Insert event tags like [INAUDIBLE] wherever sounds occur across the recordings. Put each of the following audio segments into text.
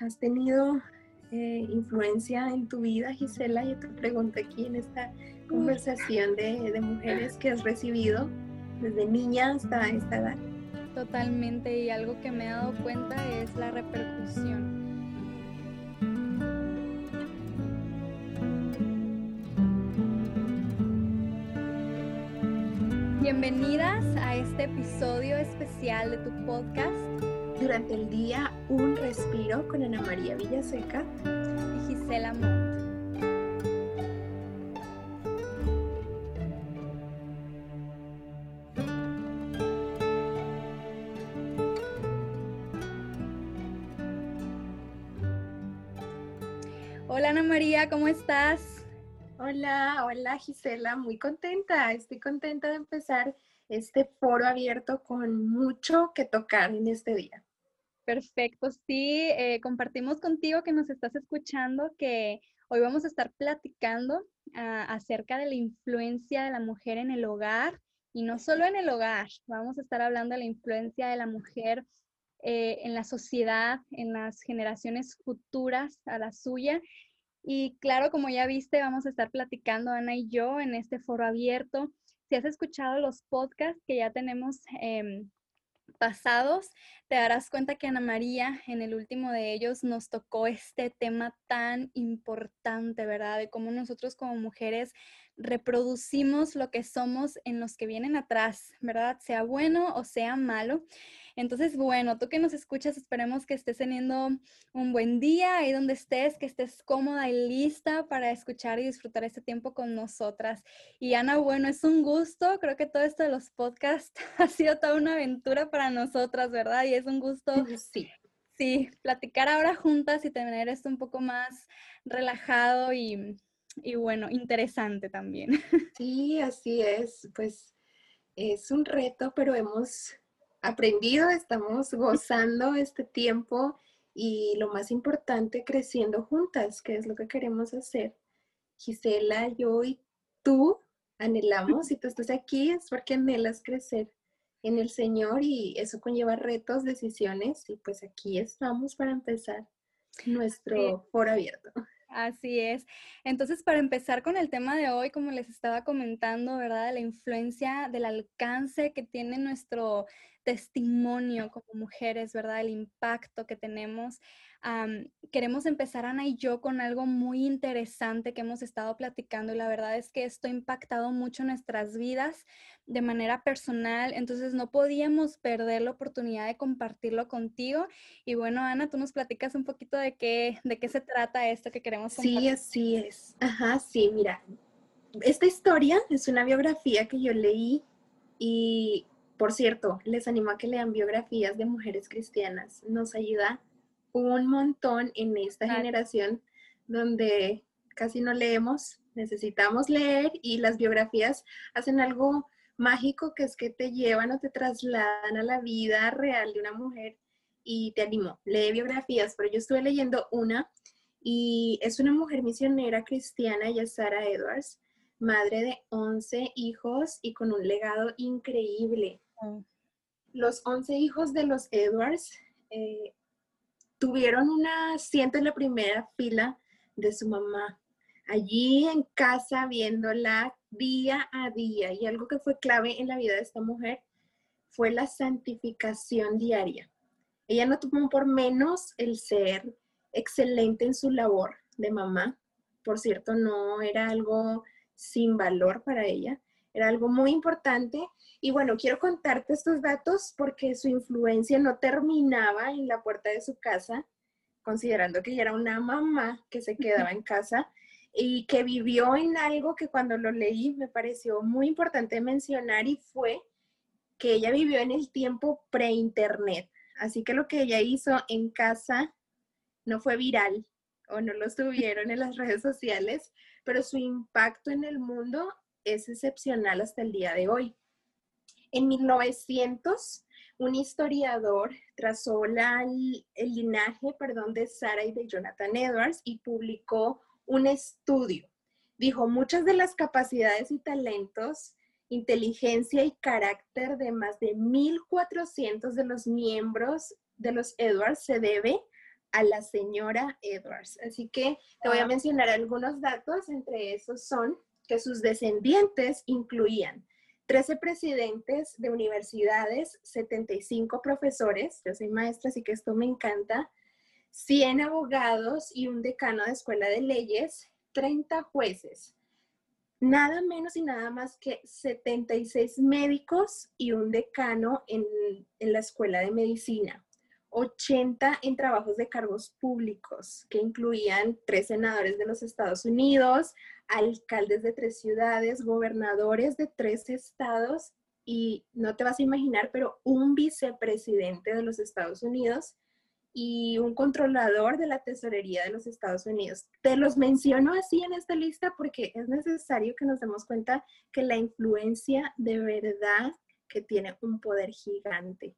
has tenido eh, influencia en tu vida, Gisela? Yo te pregunto aquí en esta conversación de, de mujeres que has recibido desde niña hasta esta edad. Totalmente, y algo que me he dado cuenta es la repercusión. Bienvenidas a este episodio especial de tu podcast. Durante el día, un respiro con Ana María Villaseca y Gisela Montt. Hola Ana María, ¿cómo estás? Hola, hola Gisela, muy contenta. Estoy contenta de empezar este foro abierto con mucho que tocar en este día. Perfecto, sí, eh, compartimos contigo que nos estás escuchando que hoy vamos a estar platicando ah, acerca de la influencia de la mujer en el hogar y no solo en el hogar, vamos a estar hablando de la influencia de la mujer eh, en la sociedad, en las generaciones futuras a la suya. Y claro, como ya viste, vamos a estar platicando Ana y yo en este foro abierto. Si has escuchado los podcasts que ya tenemos em, pasados, te darás cuenta que Ana María en el último de ellos nos tocó este tema tan importante, ¿verdad? De cómo nosotros como mujeres reproducimos lo que somos en los que vienen atrás, ¿verdad? Sea bueno o sea malo. Entonces, bueno, tú que nos escuchas, esperemos que estés teniendo un buen día ahí donde estés, que estés cómoda y lista para escuchar y disfrutar este tiempo con nosotras. Y Ana, bueno, es un gusto. Creo que todo esto de los podcasts [LAUGHS] ha sido toda una aventura para nosotras, ¿verdad? Y es un gusto. Sí. Sí, platicar ahora juntas y tener esto un poco más relajado y, y bueno, interesante también. [LAUGHS] Sí, así es. Pues es un reto, pero hemos aprendido, estamos gozando este tiempo y lo más importante, creciendo juntas, que es lo que queremos hacer. Gisela, yo y tú anhelamos, si tú estás aquí es porque anhelas crecer en el Señor y eso conlleva retos, decisiones y pues aquí estamos para empezar nuestro foro abierto. Así es. Entonces, para empezar con el tema de hoy, como les estaba comentando, ¿verdad? La influencia del alcance que tiene nuestro testimonio como mujeres, ¿verdad? El impacto que tenemos. queremos empezar, Ana y yo, con algo muy interesante que hemos estado platicando y la verdad es que esto ha impactado mucho nuestras vidas de manera personal, entonces no podíamos perder la oportunidad de compartirlo contigo. Y bueno, Ana, tú nos platicas un poquito de qué, de qué se trata esto que queremos compartir. Sí, así es. Ajá, sí, mira, esta historia es una biografía que yo leí y por cierto, les animo a que lean biografías de mujeres cristianas. Nos ayuda un montón en esta generación donde casi no leemos, necesitamos leer y las biografías hacen algo mágico que es que te llevan o te trasladan a la vida real de una mujer y te animo, lee biografías, pero yo estuve leyendo una y es una mujer misionera cristiana, ella es Sarah Edwards, madre de 11 hijos y con un legado increíble. Los 11 hijos de los Edwards eh, tuvieron un asiento en la primera fila de su mamá, allí en casa viéndola día a día. Y algo que fue clave en la vida de esta mujer fue la santificación diaria. Ella no tuvo por menos el ser excelente en su labor de mamá. Por cierto, no era algo sin valor para ella, era algo muy importante. Y bueno, quiero contarte estos datos porque su influencia no terminaba en la puerta de su casa, considerando que ella era una mamá que se quedaba en casa y que vivió en algo que cuando lo leí me pareció muy importante mencionar y fue que ella vivió en el tiempo pre-internet. Así que lo que ella hizo en casa no fue viral o no lo subieron en las redes sociales, pero su impacto en el mundo es excepcional hasta el día de hoy. En 1900, un historiador trazó el linaje perdón, de Sarah y de Jonathan Edwards y publicó un estudio. Dijo, muchas de las capacidades y talentos, inteligencia y carácter de más de 1.400 de los miembros de los Edwards se debe a la señora Edwards. Así que te voy a mencionar algunos datos, entre esos son que sus descendientes incluían 13 presidentes de universidades, 75 profesores, yo soy maestra, así que esto me encanta, 100 abogados y un decano de escuela de leyes, 30 jueces, nada menos y nada más que 76 médicos y un decano en, en la escuela de medicina. 80 en trabajos de cargos públicos, que incluían tres senadores de los Estados Unidos, alcaldes de tres ciudades, gobernadores de tres estados y no te vas a imaginar, pero un vicepresidente de los Estados Unidos y un controlador de la tesorería de los Estados Unidos. Te los menciono así en esta lista porque es necesario que nos demos cuenta que la influencia de verdad que tiene un poder gigante.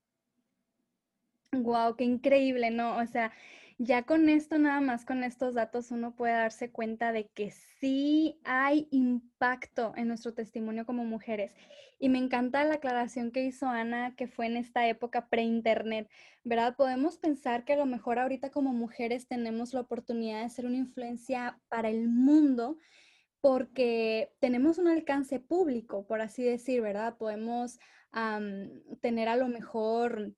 Wow, qué increíble, ¿no? O sea, ya con esto, nada más con estos datos, uno puede darse cuenta de que sí hay impacto en nuestro testimonio como mujeres. Y me encanta la aclaración que hizo Ana, que fue en esta época pre-internet, ¿verdad? Podemos pensar que a lo mejor ahorita como mujeres tenemos la oportunidad de ser una influencia para el mundo porque tenemos un alcance público, por así decir, ¿verdad? Podemos tener a lo mejor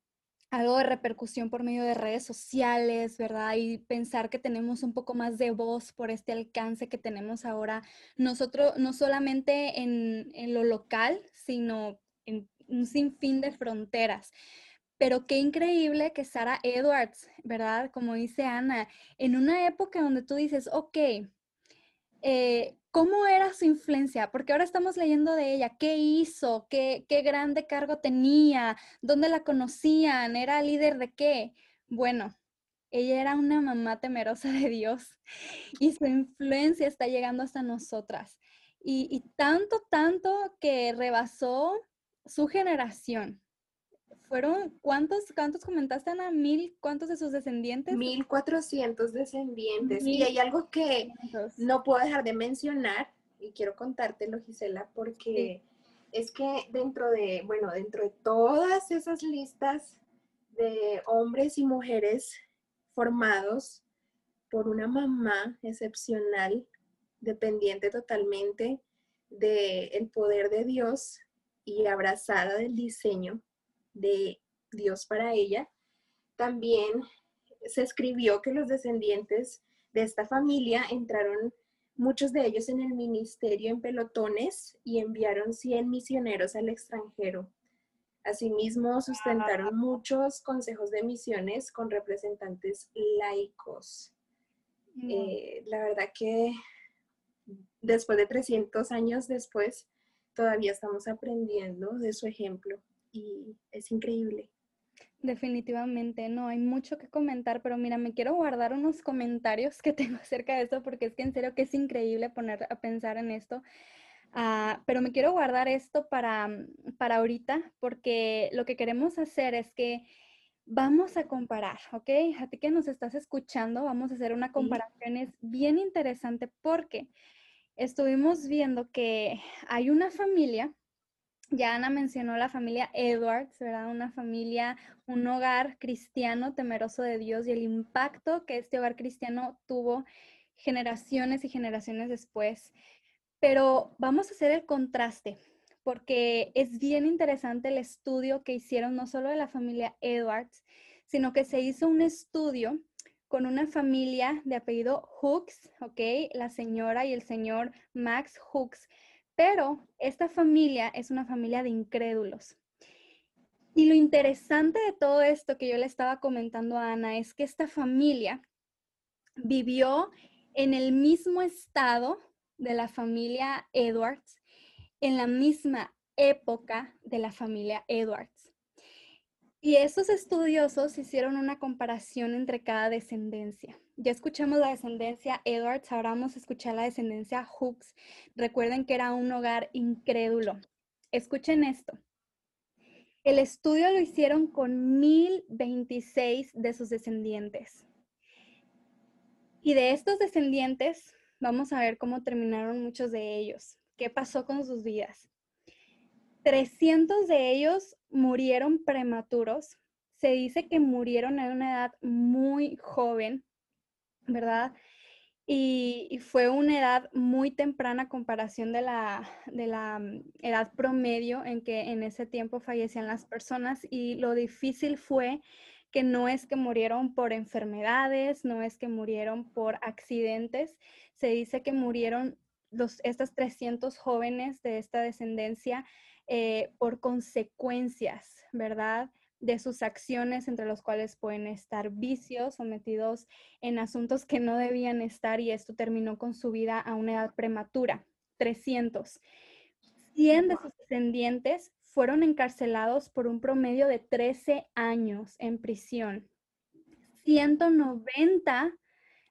algo de repercusión por medio de redes sociales, ¿verdad? Y pensar que tenemos un poco más de voz por este alcance que tenemos ahora, nosotros, no solamente en, en lo local, sino en un sinfín de fronteras. Pero qué increíble que Sara Edwards, ¿verdad? Como dice Ana, en una época donde tú dices, ok, eh, ¿Cómo era su influencia? Porque ahora estamos leyendo de ella. ¿Qué hizo? ¿Qué, ¿Qué grande cargo tenía? ¿Dónde la conocían? ¿Era líder de qué? Bueno, ella era una mamá temerosa de Dios [LAUGHS] y su influencia está llegando hasta nosotras. Y, y tanto, tanto que rebasó su generación fueron, ¿cuántos, cuántos comentaste, Ana? ¿Mil? ¿Cuántos de sus descendientes? Mil cuatrocientos descendientes. Y hay algo que no puedo dejar de mencionar y quiero contártelo, Gisela, porque es que dentro de, bueno, dentro de todas esas listas de hombres y mujeres formados por una mamá excepcional, dependiente totalmente del poder de Dios y abrazada del diseño, de Dios para ella, también se escribió que los descendientes de esta familia entraron muchos de ellos en el ministerio en pelotones y enviaron 100 misioneros al extranjero. Asimismo, sustentaron muchos consejos de misiones con representantes laicos. Eh, la verdad que después de 300 años después, todavía estamos aprendiendo de su ejemplo y es increíble. Definitivamente, no, hay mucho que comentar, pero mira, me quiero guardar unos comentarios que [LAUGHS] tengo acerca de esto porque es que en serio que es increíble poner a pensar en esto. Ah, pero me quiero guardar esto para, para ahorita porque lo que queremos hacer es que vamos a comparar, ¿ok? A ti que nos estás escuchando, vamos a hacer una comparación, es bien interesante porque estuvimos viendo que hay una familia ya Ana mencionó la familia Edwards, ¿verdad? Una familia, un hogar cristiano temeroso de Dios y el impacto que este hogar cristiano tuvo generaciones y generaciones después. Pero vamos a hacer el contraste, porque es bien interesante el estudio que hicieron no solo de la familia Edwards, sino que se hizo un estudio con una familia de apellido Hooks, ¿ok? La señora y el señor Max Hooks pero esta familia es una familia de incrédulos. Y lo interesante de todo esto que yo le estaba comentando a Ana es que esta familia vivió en el mismo estado de la familia Edwards, en la misma época de la familia Edwards. Y estos estudiosos hicieron una comparación entre cada descendencia. Ya escuchamos la descendencia Edwards, ahora vamos a escuchar la descendencia Hooks. Recuerden que era un hogar incrédulo. Escuchen esto. El estudio lo hicieron con 1026 de sus descendientes. Y de estos descendientes, vamos a ver cómo terminaron muchos de ellos. ¿Qué pasó con sus vidas? 300 de ellos murieron prematuros, se dice que murieron a una edad muy joven, ¿verdad? Y, fue una edad muy temprana a comparación de la, de la mm, edad promedio en que en ese tiempo fallecían las personas y lo difícil fue que no es que murieron por enfermedades, no es que murieron por accidentes, se dice que murieron los, estas 300 jóvenes de esta descendencia eh, por consecuencias, ¿verdad? De sus acciones, entre los cuales pueden estar vicios o metidos en asuntos que no debían estar y esto terminó con su vida a una edad prematura, 300. 100 de sus descendientes fueron encarcelados por un promedio de 13 años en prisión. 190,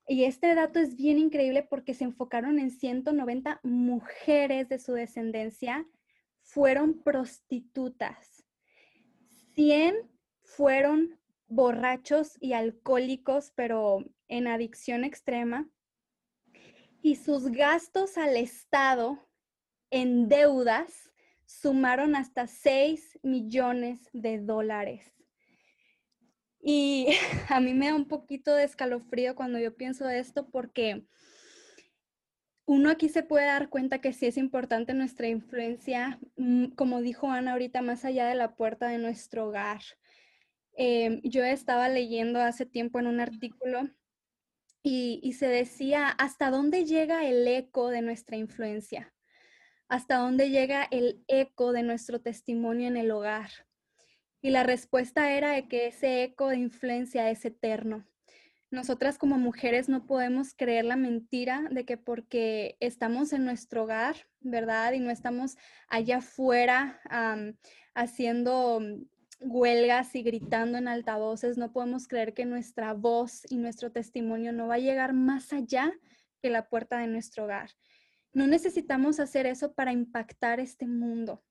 y este dato es bien increíble porque se enfocaron en 190 mujeres de su descendencia, fueron prostitutas. 100 fueron borrachos y alcohólicos, pero en adicción extrema. Y sus gastos al Estado en deudas sumaron hasta 6 millones de dólares. Y [LAUGHS] a mí me da un poquito de escalofrío cuando yo pienso esto porque uno aquí se puede dar cuenta que sí es importante nuestra influencia, mm, como dijo Ana ahorita, más allá de la puerta de nuestro hogar. Em, yo estaba leyendo hace tiempo en un artículo y, y se decía hasta dónde llega el eco de nuestra influencia, hasta dónde llega el eco de nuestro testimonio en el hogar. Y la respuesta era de que ese eco de influencia es eterno nosotras como mujeres no podemos creer la mentira de que porque estamos en nuestro hogar, ¿verdad? Y no estamos allá afuera haciendo huelgas y gritando en altavoces, no podemos creer que nuestra voz y nuestro testimonio no va a llegar más allá que la puerta de nuestro hogar. No necesitamos hacer eso para impactar este mundo.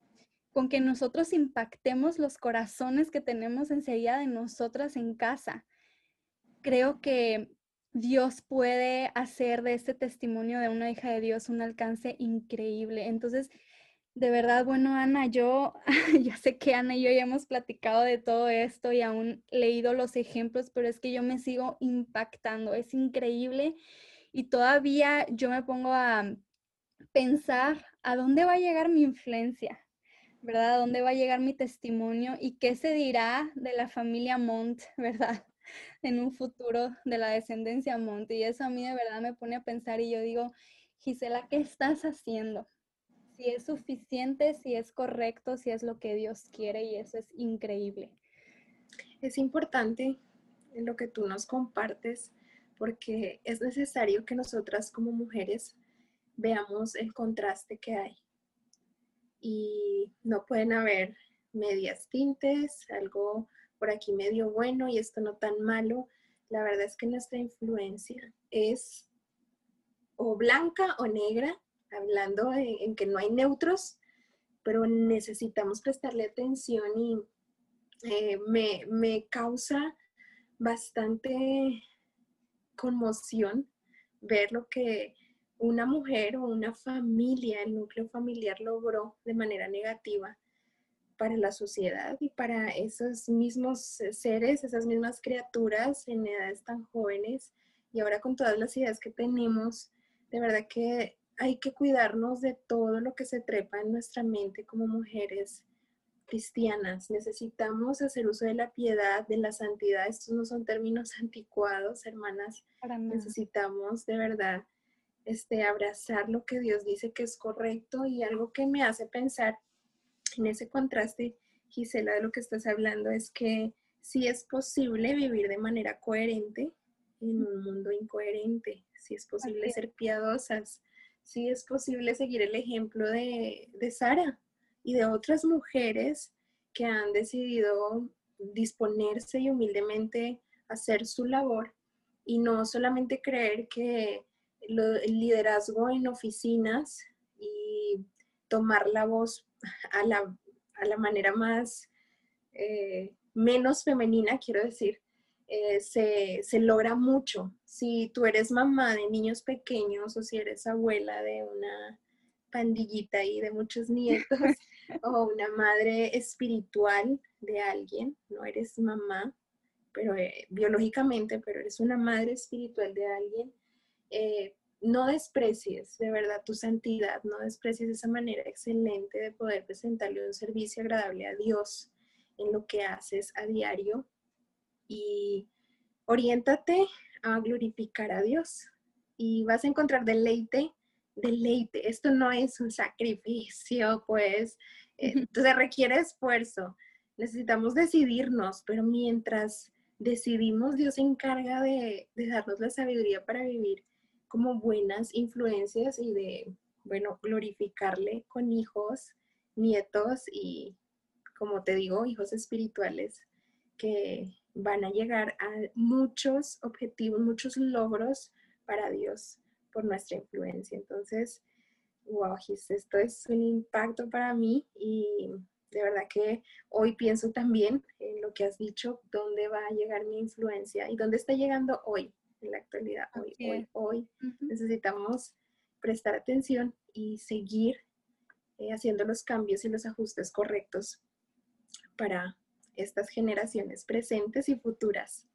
Con que nosotros impactemos los corazones que tenemos enseguida de nosotras en casa creo que Dios puede hacer de este testimonio de una hija de Dios un alcance increíble. Entonces, de verdad, bueno, Ana, yo [LAUGHS] ya sé que Ana y yo ya hemos platicado de todo esto y aún leído los ejemplos, pero es que yo me sigo impactando. Es increíble y todavía yo me pongo a pensar a dónde va a llegar mi influencia, ¿verdad? ¿A dónde va a llegar mi testimonio y qué se dirá de la familia Montt, [LAUGHS] ¿verdad? En un futuro de la descendencia Monte. Y eso a mí de verdad me pone a pensar y yo digo, Gisela, ¿qué estás haciendo? Si es suficiente, si es correcto, si es lo que Dios quiere y eso es increíble. Es importante lo que tú nos compartes porque es necesario que nosotras como mujeres veamos el contraste que hay. Y no pueden haber medias tintes, algo por aquí medio bueno y esto no tan malo. La verdad es que nuestra influencia es o blanca o negra, hablando en que no hay neutros, pero necesitamos prestarle atención y eh, me, me causa bastante conmoción ver lo que una mujer o una familia, el núcleo familiar logró de manera negativa para la sociedad y para esos mismos seres, esas mismas criaturas en edades tan jóvenes y ahora con todas las ideas que tenemos, de verdad que hay que cuidarnos de todo lo que se trepa en nuestra mente como mujeres cristianas. Necesitamos hacer uso de la piedad, de la santidad. Estos no son términos [LAUGHS] anticuados, hermanas. Necesitamos de verdad este, abrazar lo que Dios dice que es correcto y algo que me hace pensar en ese contraste, Gisela, de lo que estás hablando es que sí es posible vivir de manera coherente en un mundo incoherente, sí es posible ser piadosas, sí es posible seguir el ejemplo de, de Sara y de otras mujeres que han decidido disponerse y humildemente hacer su labor y no solamente creer que el liderazgo en oficinas y tomar la voz a la, a la manera más, eh, menos femenina, quiero decir, eh, se, se, logra mucho. Si tú eres mamá de niños pequeños o si eres abuela de una pandillita y de muchos nietos, [LAUGHS] o una madre espiritual de alguien, no eres mamá, pero eh, biológicamente, pero eres una madre espiritual de alguien, eh, no desprecies de verdad tu santidad, no desprecies esa manera excelente de poder presentarle un servicio agradable a Dios en lo que haces a diario y oriéntate a glorificar a Dios y vas a encontrar deleite, deleite. Esto no es un sacrificio, pues, entonces requiere esfuerzo. Necesitamos decidirnos, pero mientras decidimos, Dios se encarga de, de darnos la sabiduría para vivir como buenas influencias y de, bueno, glorificarle con hijos, nietos y, como te digo, hijos espirituales que van a llegar a muchos objetivos, muchos logros para Dios por nuestra influencia. Entonces, wow, esto es un impacto para mí y de verdad que hoy pienso también en lo que has dicho, dónde va a llegar mi influencia y dónde está llegando hoy, en la actualidad, hoy, hoy, hoy. Necesitamos prestar atención y seguir eh, haciendo los cambios y los ajustes correctos para estas generaciones presentes y futuras.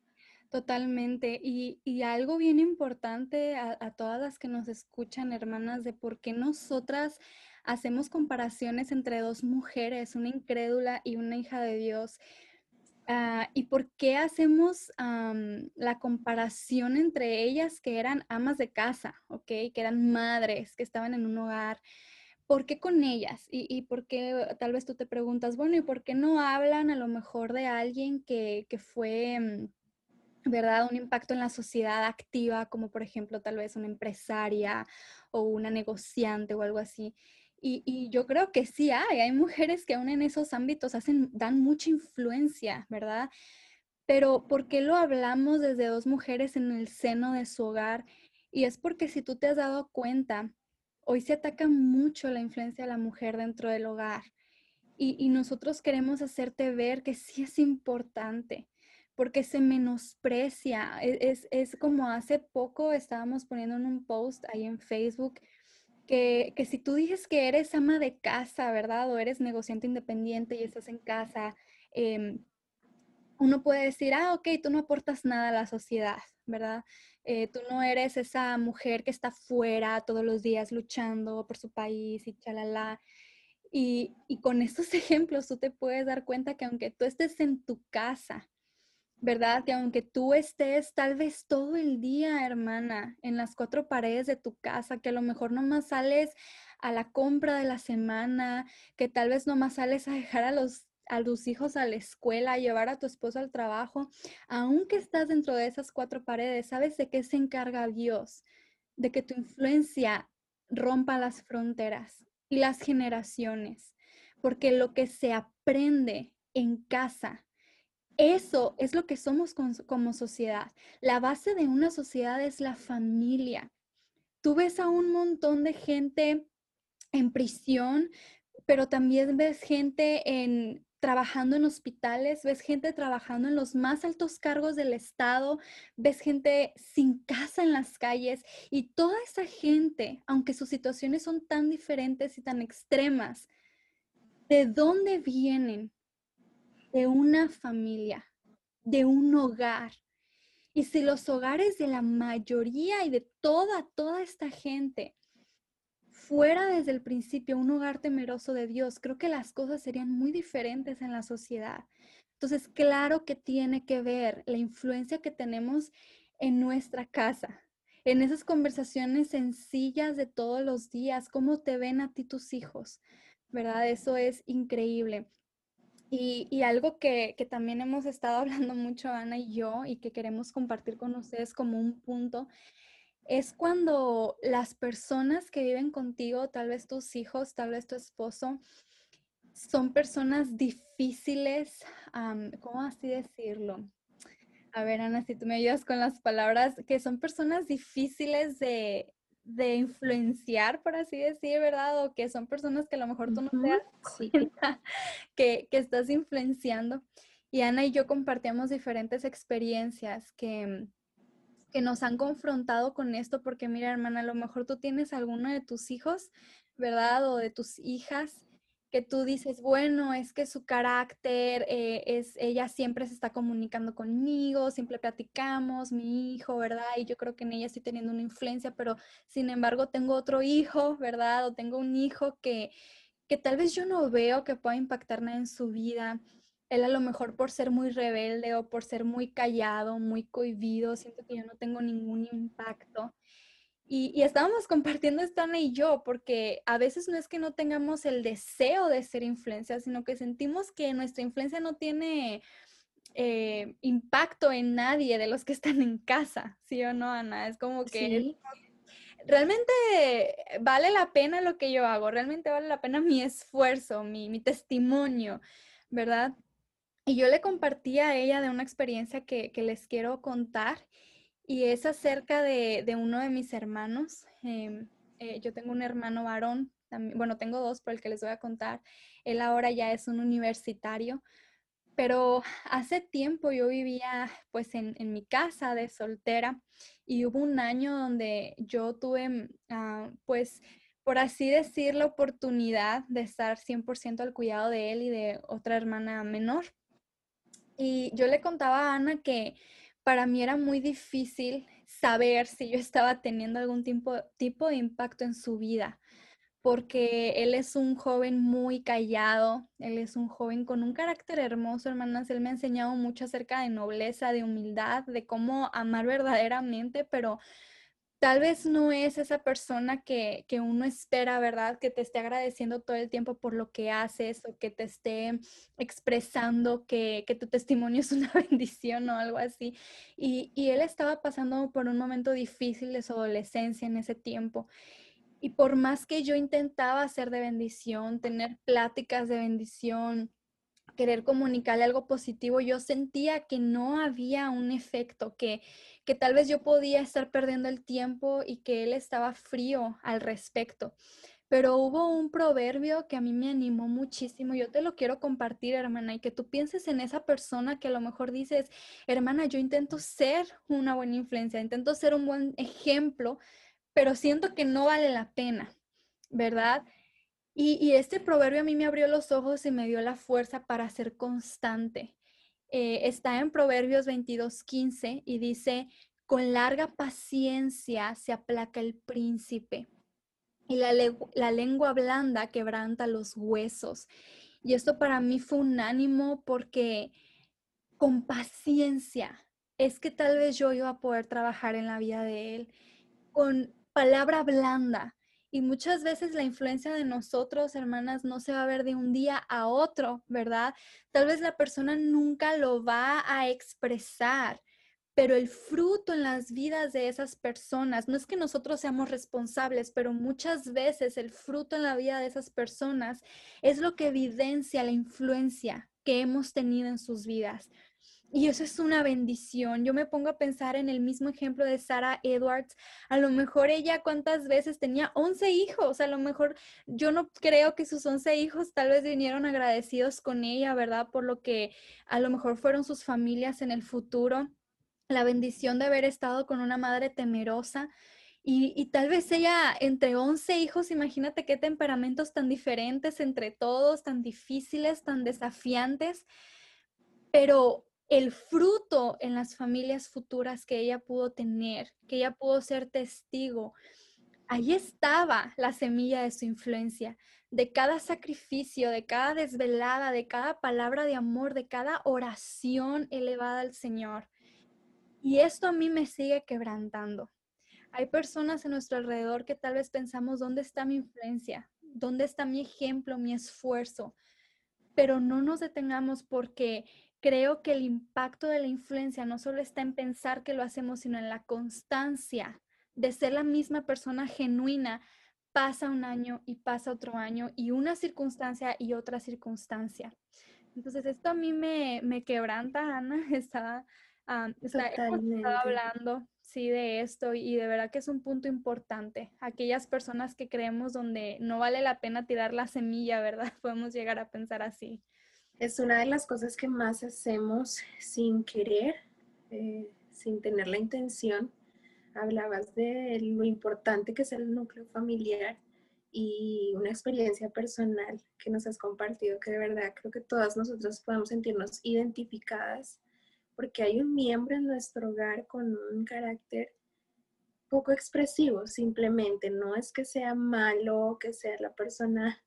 Totalmente. Y, algo bien importante a, a, todas las que nos escuchan, hermanas, de por qué nosotras hacemos comparaciones entre dos mujeres, una incrédula y una hija de Dios. Ah, ¿Y por qué hacemos la comparación entre ellas que eran amas de casa, ¿ok? Que eran madres, que estaban en un hogar. ¿Por qué con ellas? Y, y por qué tal vez tú te preguntas, bueno, ¿y por qué no hablan a lo mejor de alguien que, fue, mm, ¿verdad? Un impacto en la sociedad activa, como por ejemplo tal vez una empresaria o una negociante o algo así. Y, yo creo que sí hay, hay mujeres que aún en esos ámbitos hacen, dan mucha influencia, ¿verdad? Pero ¿por qué lo hablamos desde dos mujeres en el seno de su hogar? Y es porque si tú te has dado cuenta, hoy se ataca mucho la influencia de la mujer dentro del hogar. Y, nosotros queremos hacerte ver que sí es importante, porque se menosprecia. E, es, es como hace poco estábamos poniendo en un post ahí en Facebook que, si tú dices que eres ama de casa, ¿verdad? O eres negociante independiente y estás en casa, em, uno puede decir, ah, ok, tú no aportas nada a la sociedad, ¿verdad? Eh, tú no eres esa mujer que está fuera todos los días luchando por su país y chalala. Y, y con estos [LAUGHS] ejemplos tú te puedes dar cuenta que aunque tú estés en tu casa, ¿verdad? Que aunque tú estés tal vez todo el día, hermana, en las cuatro paredes de tu casa, que a lo mejor nomás sales a la compra de la semana, que tal vez nomás sales a dejar a los a tus hijos a la escuela, a llevar a tu esposo al trabajo, aunque estás dentro de esas cuatro paredes, ¿sabes de qué se encarga Dios? De que tu influencia rompa las fronteras y las generaciones, porque lo que se aprende en casa eso es lo que somos como sociedad. La base de una sociedad es la familia. Tú ves a un montón de gente en prisión, pero también ves gente en trabajando en hospitales, ves gente trabajando en los más altos cargos del Estado, ves gente sin casa en las calles y toda esa gente, aunque sus situaciones son tan diferentes y tan extremas, ¿de dónde vienen? De una familia, de un hogar. Y si los hogares de la mayoría y de toda, toda esta gente fuera desde el principio un hogar temeroso de Dios, creo que las cosas serían muy diferentes en la sociedad. Entonces, claro que tiene que ver la influencia que tenemos en nuestra casa, en esas conversaciones sencillas de todos los días, cómo te ven a ti tus hijos, ¿verdad? Eso es increíble. Y, algo que, también hemos estado [LAUGHS] hablando mucho, Ana y yo, y que queremos compartir con ustedes como un punto, es cuando las personas que viven contigo, tal vez tus hijos, tal vez tu esposo, son personas difíciles, ¿cómo así decirlo? A ver, Ana, si tú me ayudas con las palabras, que son personas difíciles de, de influenciar, por así decir, ¿verdad? O que son personas que a lo mejor tú no te das cuenta [LAUGHS] que, que, estás influenciando. Y Ana y yo compartíamos diferentes experiencias que, que nos han confrontado con esto, porque mira, hermana, a lo mejor tú tienes alguno de tus hijos, ¿verdad? O de tus hijas que tú dices, bueno, es que su carácter eh, es, ella siempre se está comunicando conmigo, siempre platicamos, mi hijo, ¿verdad? Y yo creo que en ella estoy teniendo una influencia, pero sin embargo tengo otro hijo, ¿verdad? O tengo un hijo que, que tal vez yo no veo que pueda impactar nada en su vida. Él a lo mejor por ser muy rebelde o por ser muy callado, muy cohibido, siento que yo no tengo ningún impacto. Y, estábamos compartiendo Ana y yo, porque a veces no es que no tengamos el deseo de ser influencia, sino que sentimos que nuestra influencia no tiene eh, impacto en nadie de los que están en casa, ¿sí o no, Ana? Es como que realmente vale la pena lo que yo hago, realmente vale la pena [LAUGHS] mi esfuerzo, mi, testimonio, ¿verdad? Y yo le compartí a ella de una experiencia que, que les quiero contar y es acerca de, uno de mis hermanos. Em, eh, yo tengo un hermano varón, bueno, tengo dos, pero el que les voy a contar, él ahora ya es un universitario, pero hace tiempo yo vivía pues en, mi casa de soltera y hubo un año donde yo tuve ah, pues por así decir la oportunidad de estar 100% al cuidado de él y de otra hermana menor. Y yo le contaba a Ana que para mí era muy difícil saber si yo estaba teniendo algún tipo, tipo de impacto en su vida, porque él es un joven muy callado, él es un joven con un carácter hermoso, hermanas, él me ha enseñado mucho acerca de nobleza, de humildad, de cómo amar verdaderamente, pero tal vez no es esa persona que, uno espera, ¿verdad? Que te esté agradeciendo todo el tiempo por lo que haces o que te esté expresando que, tu testimonio es una [LAUGHS] bendición o algo así. Y, y él estaba pasando por un momento difícil de su adolescencia en ese tiempo. Y por más que yo intentaba ser de bendición, tener pláticas de bendición, querer comunicarle algo positivo, yo sentía que no había un efecto, que, que tal vez yo podía estar perdiendo el tiempo y que él estaba frío al respecto. Pero hubo un proverbio que a mí me animó muchísimo. Yo te lo quiero compartir, hermana, y que tú pienses en esa persona que a lo mejor dices, hermana, yo intento ser una buena influencia, intento ser un buen ejemplo, pero siento que no vale la pena, ¿verdad? Y, este proverbio a mí me abrió los ojos y me dio la fuerza para ser constante. Eh, está en Proverbios 22:15 y dice, con larga paciencia se aplaca el príncipe y la, la lengua blanda quebranta los huesos. Y esto para mí fue un ánimo porque con paciencia es que tal vez yo iba a poder trabajar en la vida de él. Con palabra blanda y muchas veces la influencia de nosotros, hermanas, no se va a ver de un día a otro, ¿verdad? Tal vez la persona nunca lo va a expresar, pero el fruto en las vidas de esas personas, no es que nosotros seamos responsables, pero muchas veces el fruto en la vida de esas personas es lo que evidencia la influencia que hemos tenido en sus vidas. Y eso es una bendición. Yo me pongo a pensar en el mismo ejemplo de Sarah Edwards. A lo mejor ella cuántas veces tenía 11 hijos. A lo mejor yo no creo que sus 11 hijos tal vez vinieron agradecidos con ella, ¿verdad? Por lo que a lo mejor fueron sus familias en el futuro. La bendición de haber estado con una madre temerosa. Y, y, tal vez ella, entre 11 hijos, imagínate qué temperamentos tan diferentes entre todos, tan difíciles, tan desafiantes, pero el fruto en las familias futuras que ella pudo tener, que ella pudo ser testigo. Ahí estaba la semilla de su influencia, de cada sacrificio, de cada desvelada, de cada palabra de amor, de cada oración elevada al Señor. Y esto a mí me sigue quebrantando. Hay personas en nuestro alrededor que tal vez pensamos, ¿dónde está mi influencia? ¿Dónde está mi ejemplo, mi esfuerzo? Pero no nos detengamos porque creo que el impacto de la influencia no solo está en pensar que lo hacemos, sino en la constancia de ser la misma persona genuina. Pasa un año y pasa otro año y una circunstancia y otra circunstancia. Entonces, esto a mí me, me quebranta, Ana. [LAUGHS] Estaba, estaba hablando, sí, de esto y de verdad que es un punto importante. Aquellas personas que creemos donde no vale la pena tirar la semilla, ¿verdad? [LAUGHS] Podemos llegar a pensar así. Es una de las cosas que más hacemos sin querer, eh, sin tener la intención. Hablabas de lo importante que es el núcleo familiar y una experiencia personal que nos has compartido que de verdad creo que todas nosotras podemos sentirnos identificadas porque hay un miembro en nuestro hogar con un carácter poco expresivo, simplemente no es que sea malo, que sea la persona,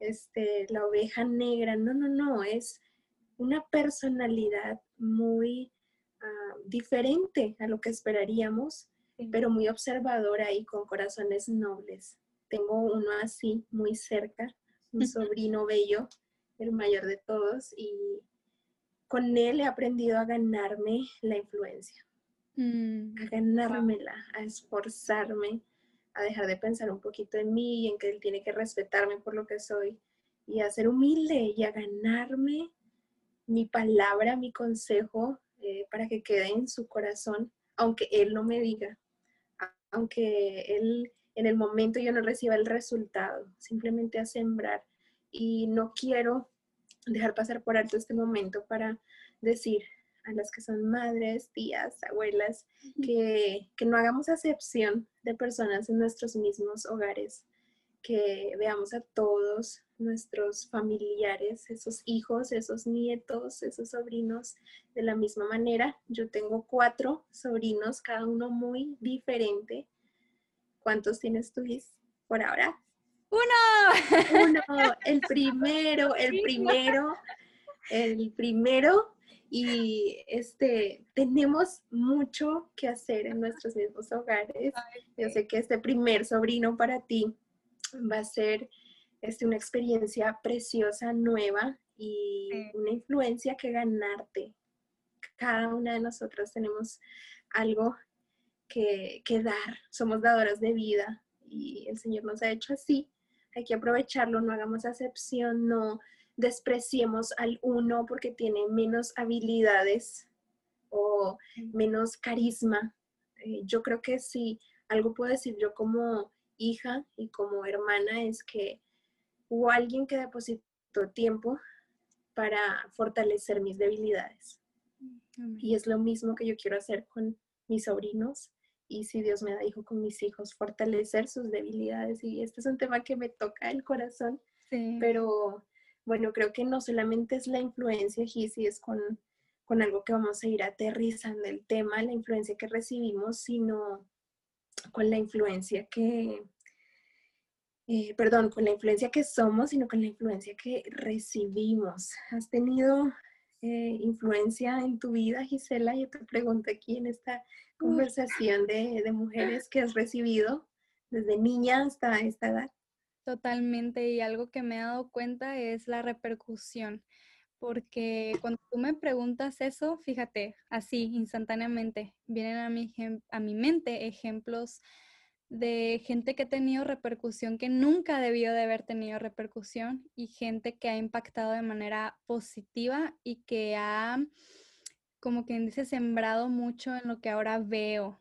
este, la oveja negra, no, no, no, es una personalidad muy ah, diferente a lo que esperaríamos, pero muy observadora y con corazones nobles. Tengo uno así, muy cerca, un sobrino bello, el mayor de todos, y con él he aprendido a ganarme la influencia, mm, a ganármela, a esforzarme, a dejar de pensar un poquito en mí y en que él tiene que respetarme por lo que soy y a ser humilde y a ganarme mi palabra, mi consejo eh, para que quede en su corazón, aunque él no me diga, aunque él en el momento yo no reciba el resultado, simplemente a sembrar. Y no quiero dejar pasar por alto este momento para decir a las que son madres, tías, abuelas, que, que no hagamos acepción de personas en nuestros mismos hogares, que veamos a todos nuestros familiares, esos hijos, esos nietos, esos sobrinos de la misma manera. Yo tengo cuatro sobrinos, cada uno muy diferente ¿Cuántos tienes tú, por ahora? Uno. Uno, el [LAUGHS] primero, el primero, el primero. Y este, tenemos mucho que hacer en nuestros mismos hogares. Yo sé que este primer sobrino para ti va a ser este, una experiencia preciosa, nueva y una influencia que ganarte. Cada una de nosotras tenemos algo que, dar, somos dadoras de vida y el Señor nos ha hecho así. Hay que aprovecharlo, no hagamos acepción, no despreciemos al uno porque tiene menos habilidades o menos carisma. Eh, yo creo que si algo puedo decir yo como hija y como hermana es que hubo alguien que depositó tiempo para fortalecer mis debilidades. Y es lo mismo que yo quiero hacer con mis sobrinos y si Dios me da hijo con mis hijos, fortalecer sus debilidades. Y este es un tema que me toca el corazón, pero bueno, creo que no solamente es la influencia, Gisi, es con, con algo que vamos a ir aterrizando el tema, la influencia que recibimos, sino con la influencia que, eh, perdón, con la influencia que somos, sino con la influencia que recibimos. ¿Has tenido eh, influencia en tu vida, Gisela? Yo te pregunto aquí en esta conversación de, de mujeres que has recibido desde niña hasta esta edad. Totalmente, y algo que me he dado cuenta es la repercusión, porque cuando tú me preguntas eso, fíjate, así instantáneamente vienen a mi, a mi mente ejemplos de gente que ha tenido repercusión que nunca debió de haber tenido repercusión y gente que ha impactado de manera positiva y que ha como quien dice, sembrado mucho en lo que ahora veo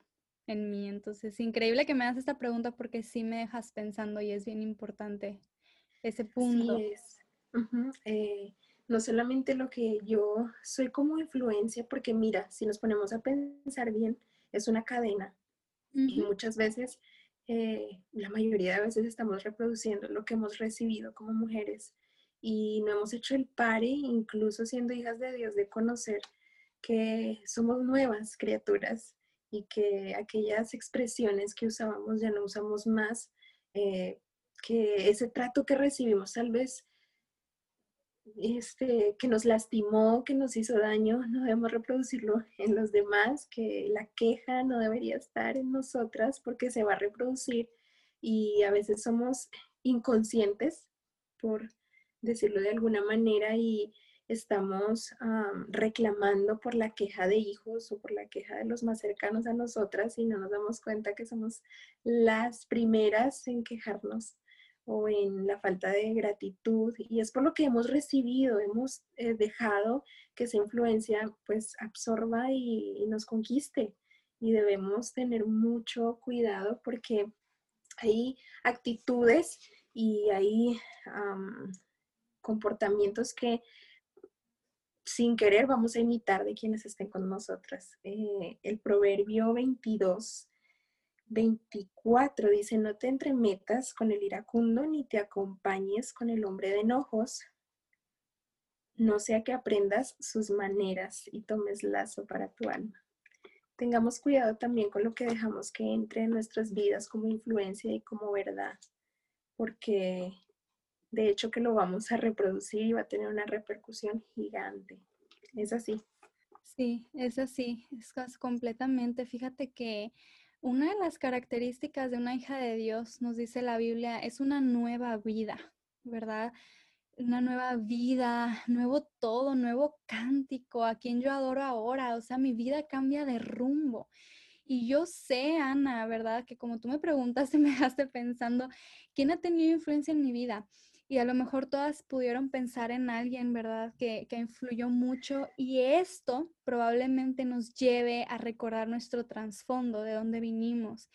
en mí. Entonces, increíble que me hagas esta pregunta porque sí me dejas pensando y es bien importante ese punto. Sí es. Eh, no solamente lo que yo soy como influencia, porque mira, si nos ponemos a pensar bien, es una cadena y muchas veces, eh, la mayoría de veces estamos reproduciendo lo que hemos recibido como mujeres y no hemos hecho el pare, incluso siendo hijas de Dios, de conocer que somos nuevas criaturas y que aquellas expresiones que usábamos ya no usamos más, eh, que ese trato que recibimos tal vez este, que nos lastimó, que nos hizo daño, no debemos reproducirlo [LAUGHS] en los demás, que la queja no debería estar en nosotras porque se va a reproducir. Y a veces somos inconscientes, por decirlo de alguna manera, y estamos reclamando por la queja de hijos o por la queja de los más cercanos a nosotras y no nos damos cuenta que somos las primeras en quejarnos o en la falta de gratitud. Y es por lo que hemos recibido, hemos eh, dejado que esa influencia pues absorba y, nos conquiste. Y debemos tener mucho cuidado porque hay actitudes y hay comportamientos que sin querer vamos a imitar de quienes estén con nosotras. Eh, el proverbio 22, 24 dice, no te entremetas con el iracundo ni te acompañes con el hombre de enojos, no sea que aprendas sus maneras y tomes lazo para tu alma. Tengamos cuidado también con lo que dejamos que entre en nuestras vidas como influencia y como verdad, porque de hecho que lo vamos a reproducir y va a tener una repercusión gigante. Es así. Sí, es así, es completamente. Fíjate que una de las características de una hija de Dios, nos dice la Biblia, es una nueva vida, ¿verdad? Una nueva vida, nuevo todo, nuevo cántico, a quien yo adoro ahora, o sea, mi vida cambia de rumbo. Y yo sé, Ana, ¿verdad? Que como tú me preguntaste, [LAUGHS] me dejaste pensando, ¿quién ha tenido influencia en mi vida? Y a lo mejor todas pudieron pensar en alguien, ¿verdad? Que, que, influyó mucho y esto probablemente nos lleve a recordar nuestro trasfondo, de dónde vinimos.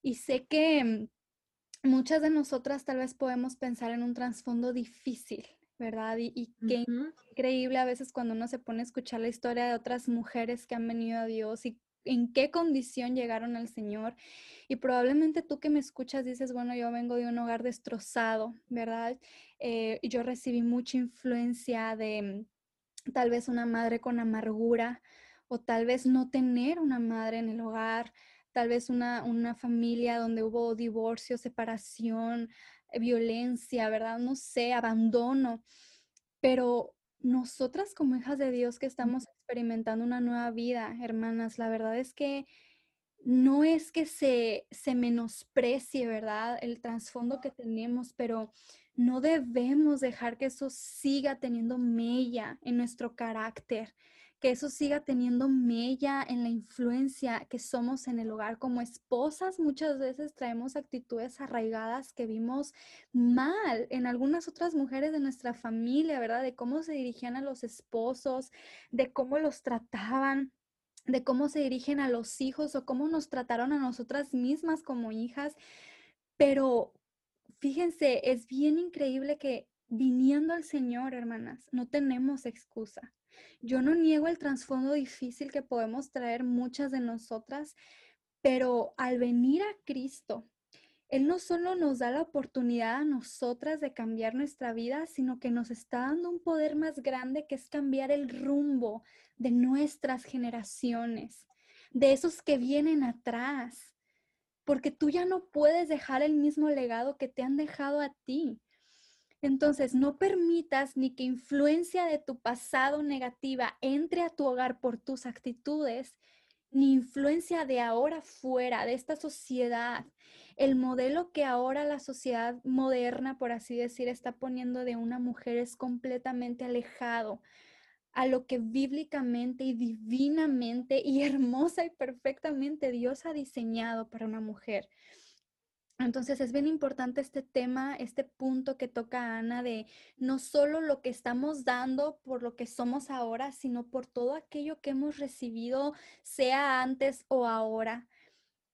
Y sé que mm, muchas de nosotras tal vez podemos pensar en un trasfondo difícil, ¿verdad? Y, y qué increíble a veces cuando uno se pone a escuchar la historia de otras mujeres que han venido a Dios y en qué condición llegaron al Señor. Y probablemente tú que me escuchas dices, bueno, yo vengo de un hogar destrozado, ¿verdad? Eh, yo recibí mucha influencia de mm, tal vez una madre con amargura o tal vez no tener una madre en el hogar, tal vez una, una familia donde hubo divorcio, separación, eh, violencia, ¿verdad? No sé, abandono. Pero nosotras como hijas de Dios que estamos experimentando una nueva vida, hermanas, la verdad es que no es que se, se menosprecie, ¿verdad? El trasfondo que tenemos, pero no debemos dejar que eso siga teniendo mella en nuestro carácter, que eso siga teniendo mella en la influencia que somos en el hogar. Como esposas muchas veces traemos actitudes arraigadas que vimos mal en algunas otras mujeres de nuestra familia, ¿verdad? De cómo se dirigían a los esposos, de cómo los trataban de cómo se dirigen a los hijos o cómo nos trataron a nosotras mismas como hijas. Pero fíjense, es bien increíble que viniendo al Señor, hermanas, no tenemos excusa. Yo no niego el trasfondo difícil que podemos traer muchas de nosotras, pero al venir a Cristo, Él no solo nos da la oportunidad a nosotras de cambiar nuestra vida, sino que nos está dando un poder más grande que es cambiar el rumbo de nuestras generaciones, de esos que vienen atrás, porque tú ya no puedes dejar el mismo legado que te han dejado a ti. Entonces, no permitas ni que influencia de tu pasado negativa entre a tu hogar por tus actitudes, ni influencia de ahora fuera, de esta sociedad. El modelo que ahora la sociedad moderna, por así decir, está poniendo de una mujer es completamente alejado a lo que bíblicamente y divinamente y [LAUGHS] hermosa y perfectamente Dios ha diseñado para una mujer. Entonces es bien importante este tema, este punto que toca Ana de no solo lo que estamos dando por lo que somos ahora, sino por todo aquello que hemos recibido, sea antes o ahora.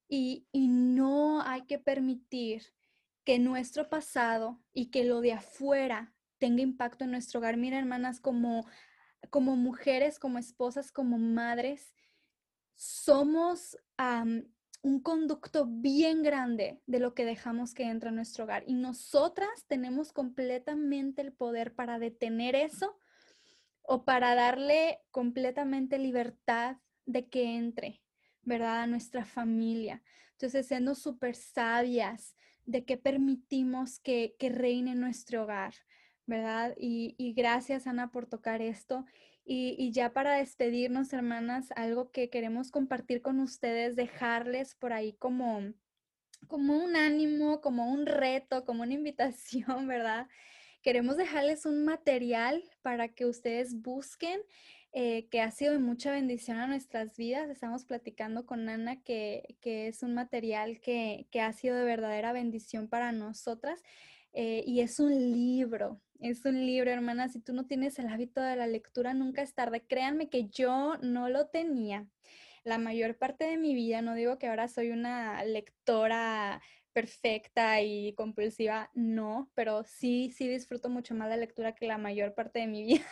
Y, y no hay que permitir que nuestro pasado y que lo de afuera tenga impacto en nuestro hogar. Mira, hermanas, como, como mujeres, como esposas, como madres, somos un conducto bien grande de lo que dejamos que entra en nuestro hogar. Y nosotras tenemos completamente el poder para detener eso o para darle completamente libertad de que entre, ¿verdad? A nuestra familia. Entonces, siendo súper sabias de que permitimos que, que reine nuestro hogar, ¿verdad? Y, y gracias, Ana, por tocar esto. Y, ya para despedirnos, hermanas, algo que queremos compartir con ustedes, dejarles por ahí como, como un ánimo, como un reto, como una invitación, [LAUGHS] ¿verdad? Queremos dejarles un material para que ustedes busquen, eh, que ha sido de mucha bendición a nuestras vidas. Estamos platicando con Ana que, que es un material que, que, ha sido de verdadera bendición para nosotras. Eh, y es un libro, es un libro, hermana. Si tú no tienes el hábito de la lectura, nunca es tarde. Créanme que yo no lo tenía. la mayor parte de mi vida, no digo que ahora soy una lectora perfecta y compulsiva, no, pero sí, sí disfruto mucho más la lectura que la mayor parte de mi [LAUGHS] vida.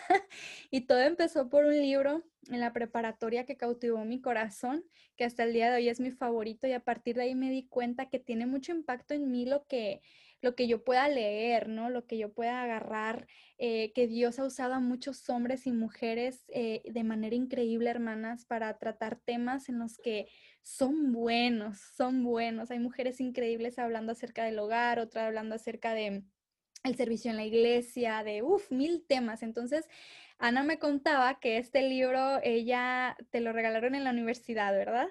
y todo empezó por un libro en la preparatoria que cautivó mi corazón, que hasta el día de hoy es mi favorito y a partir de ahí me di cuenta que tiene mucho impacto en mí lo que lo que yo pueda leer, ¿no? Lo que yo pueda agarrar, eh, que Dios ha usado a muchos hombres y mujeres eh, de manera increíble, hermanas, para tratar temas en los que son buenos, son buenos. Hay mujeres increíbles hablando acerca del hogar, otra hablando acerca de el servicio en la iglesia, de, uff, mil temas. Entonces, Ana me contaba que este libro ella te lo regalaron en la universidad, ¿verdad?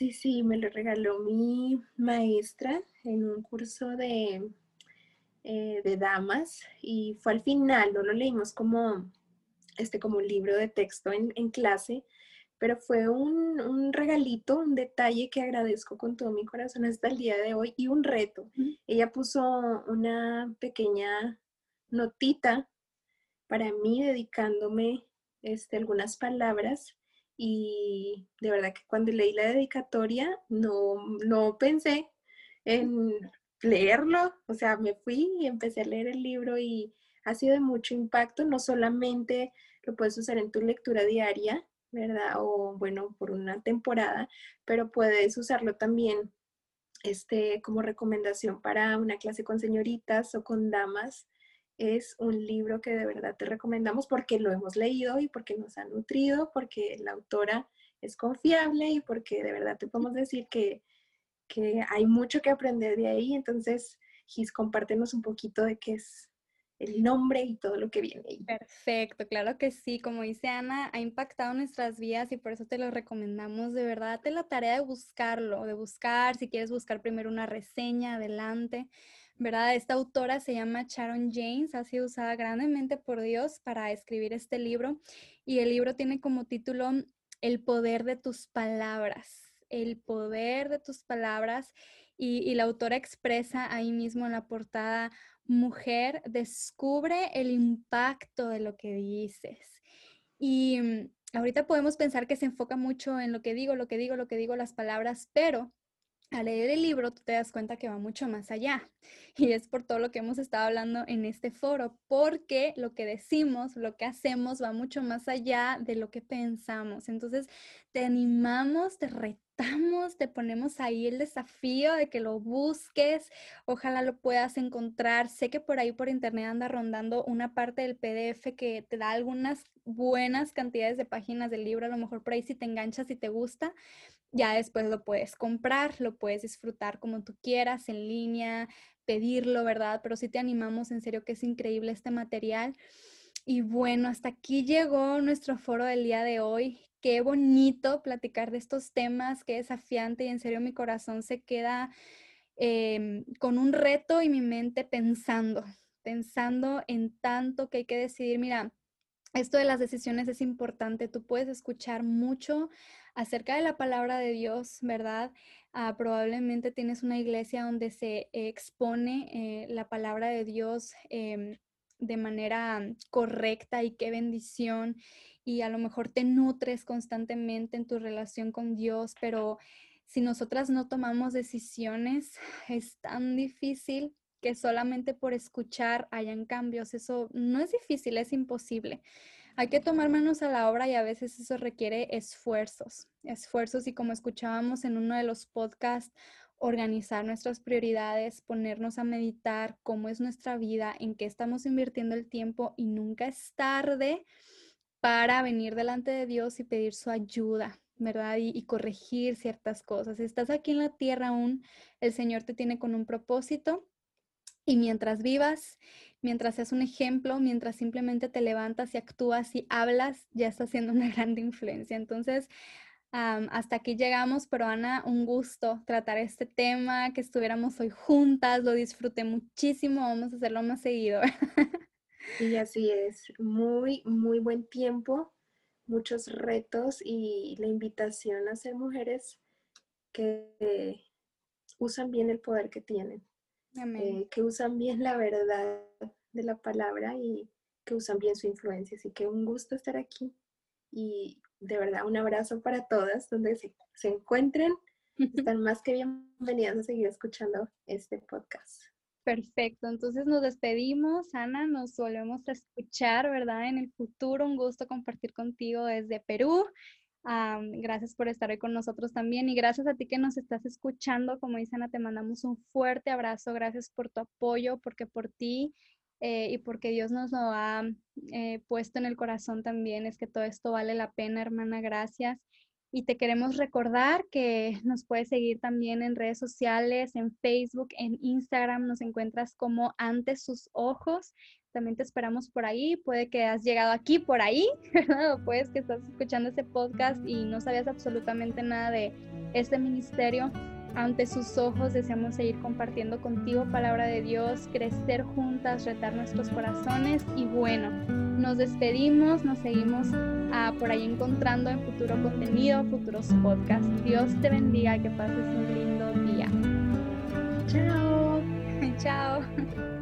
Sí, sí, me lo regaló mi maestra en un curso de, eh, de damas y fue al final, no lo leímos como, este, como un libro de texto en, en clase, pero fue un, regalito, un detalle que agradezco con todo mi corazón hasta el día de hoy y un reto. Ella puso una pequeña notita para mí dedicándome este, algunas palabras y de verdad que cuando leí la dedicatoria no, no pensé en leerlo, o sea, me fui y empecé a leer el libro y ha sido de mucho impacto, no solamente lo puedes usar en tu lectura diaria, ¿verdad? O bueno, por una temporada, pero puedes usarlo también este, como recomendación para una clase con señoritas o con damas. Es un libro que de verdad te recomendamos porque lo hemos leído y porque nos ha nutrido, porque la autora es confiable y porque de verdad te podemos decir que, que hay mucho que aprender de ahí. Entonces, Gis, compártenos un poquito de qué es el nombre y todo lo que viene ahí. Perfecto, claro que sí. Como dice Ana, ha impactado nuestras vidas y por eso te lo recomendamos. De verdad, te la tarea de buscarlo, de buscar, si quieres buscar primero una reseña, adelante. ¿Verdad? Esta autora se llama Sharon James, ha sido usada grandemente por Dios para escribir este libro y el libro tiene como título El poder de tus palabras, el poder de tus palabras y, la autora expresa ahí mismo en la portada mujer, descubre el impacto de lo que dices. Y mm, ahorita podemos pensar que se enfoca mucho en lo que digo, lo que digo, lo que digo, las palabras, pero al leer el libro tú te das cuenta que va mucho más allá. Y es por todo lo que hemos estado hablando en este foro, porque lo que decimos, lo que hacemos va mucho más allá de lo que pensamos. Entonces, te animamos, te retamos, te ponemos ahí el desafío de que lo busques, ojalá lo puedas encontrar. Sé que por ahí por internet anda rondando una parte del PDF que te da algunas buenas cantidades de páginas del libro, a lo mejor por ahí si te enganchas y te gusta, ya después lo puedes comprar, lo puedes disfrutar como tú quieras, en línea, pedirlo, ¿verdad? Pero sí te animamos, en serio que es increíble este material. Y bueno, hasta aquí llegó nuestro foro del día de hoy. Qué bonito platicar de estos temas, qué desafiante y en serio mi corazón se queda em, con un reto y mi mente pensando, pensando en tanto que hay que decidir. Mira, esto de las decisiones es importante. Tú puedes escuchar mucho acerca de la palabra de Dios, ¿verdad? Ah, probablemente tienes una iglesia donde se expone eh, la palabra de Dios em, de manera correcta y qué bendición. Y a lo mejor te nutres constantemente en tu relación con Dios, pero si nosotras no tomamos decisiones, es tan difícil que solamente por escuchar hayan cambios. Eso no es difícil, es imposible. Hay que tomar manos a la obra y a veces eso requiere esfuerzos, esfuerzos y como escuchábamos en uno de los podcasts, organizar nuestras prioridades, ponernos a meditar cómo es nuestra vida, en qué estamos invirtiendo el tiempo y nunca es tarde para venir delante de Dios y pedir su ayuda, ¿verdad? Y, corregir ciertas cosas. Si estás aquí en la tierra aún, el Señor te tiene con un propósito y mientras vivas, mientras seas un ejemplo, mientras simplemente te levantas y actúas y hablas, ya está haciendo una [LAUGHS] gran influencia. Entonces, hasta aquí llegamos, pero Ana, un gusto tratar este tema, que estuviéramos hoy juntas, lo disfruté muchísimo, vamos a hacerlo más seguido. [LAUGHS] Y así es, muy, muy buen tiempo, muchos retos y la invitación a ser mujeres que usan bien el poder que tienen. Eh, que usan bien la verdad de la palabra y que usan bien su influencia. Así que un gusto estar aquí y de verdad, un abrazo para todas donde se, se encuentren. [LAUGHS] Están más que bienvenidas a seguir escuchando este podcast. Perfecto, entonces nos despedimos, Ana, nos volvemos a escuchar, ¿verdad? En el futuro, un gusto compartir contigo desde Perú. Gracias por estar hoy con nosotros también y gracias a ti que nos estás escuchando. Como dice Ana, te mandamos un fuerte abrazo. Gracias por tu apoyo, porque por ti eh, y porque Dios nos lo ha eh, puesto en el corazón también es que todo esto vale la pena, hermana. Gracias. Y te queremos recordar que nos puedes seguir también en redes sociales, en Facebook, en Instagram, nos encuentras como ante sus ojos. También te esperamos por ahí. Puede que has llegado aquí por ahí, [LAUGHS] ¿verdad? O puedes que estás escuchando este podcast y no sabías absolutamente nada de este ministerio ante sus ojos deseamos seguir compartiendo contigo palabra de Dios, crecer juntas, retar nuestros corazones y bueno, nos despedimos, nos seguimos ah, por ahí encontrando en futuro contenido, futuros podcasts. Dios te bendiga, que pases un lindo día. Chao. [LAUGHS] Chao.